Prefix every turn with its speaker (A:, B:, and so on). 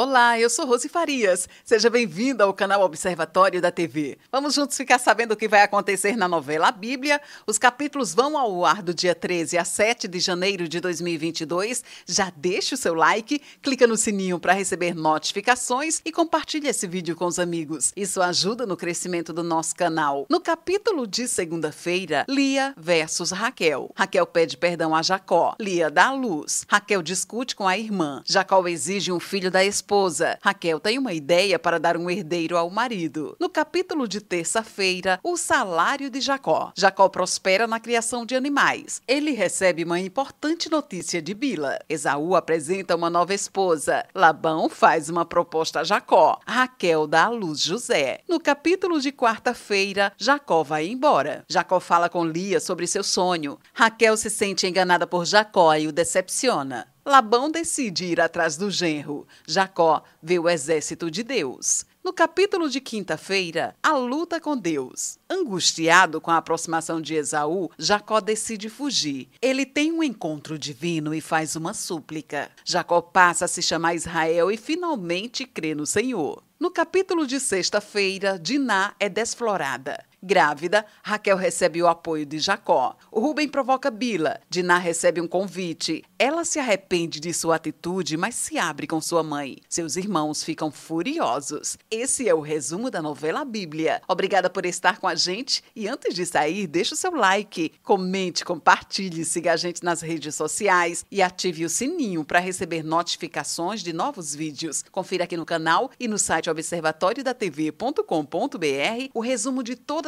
A: Olá, eu sou Rose Farias. Seja bem-vindo ao canal Observatório da TV. Vamos juntos ficar sabendo o que vai acontecer na novela Bíblia. Os capítulos vão ao ar do dia 13 a 7 de janeiro de 2022. Já deixa o seu like, clica no sininho para receber notificações e compartilhe esse vídeo com os amigos. Isso ajuda no crescimento do nosso canal. No capítulo de segunda-feira, Lia versus Raquel. Raquel pede perdão a Jacó. Lia dá a luz. Raquel discute com a irmã. Jacó exige um filho da esposa esposa. Raquel tem uma ideia para dar um herdeiro ao marido. No capítulo de terça-feira, o salário de Jacó. Jacó prospera na criação de animais. Ele recebe uma importante notícia de Bila. Esaú apresenta uma nova esposa. Labão faz uma proposta a Jacó. Raquel dá à luz José. No capítulo de quarta-feira, Jacó vai embora. Jacó fala com Lia sobre seu sonho. Raquel se sente enganada por Jacó e o decepciona. Labão decide ir atrás do genro. Jacó vê o exército de Deus. No capítulo de quinta-feira, a luta com Deus. Angustiado com a aproximação de Esaú, Jacó decide fugir. Ele tem um encontro divino e faz uma súplica. Jacó passa a se chamar Israel e finalmente crê no Senhor. No capítulo de sexta-feira, Diná é desflorada. Grávida, Raquel recebe o apoio de Jacó. O Rubem provoca Bila. Diná recebe um convite. Ela se arrepende de sua atitude, mas se abre com sua mãe. Seus irmãos ficam furiosos. Esse é o resumo da novela Bíblia. Obrigada por estar com a gente e antes de sair, deixe o seu like, comente, compartilhe, siga a gente nas redes sociais e ative o sininho para receber notificações de novos vídeos. Confira aqui no canal e no site observatoriodatv.com.br o resumo de todas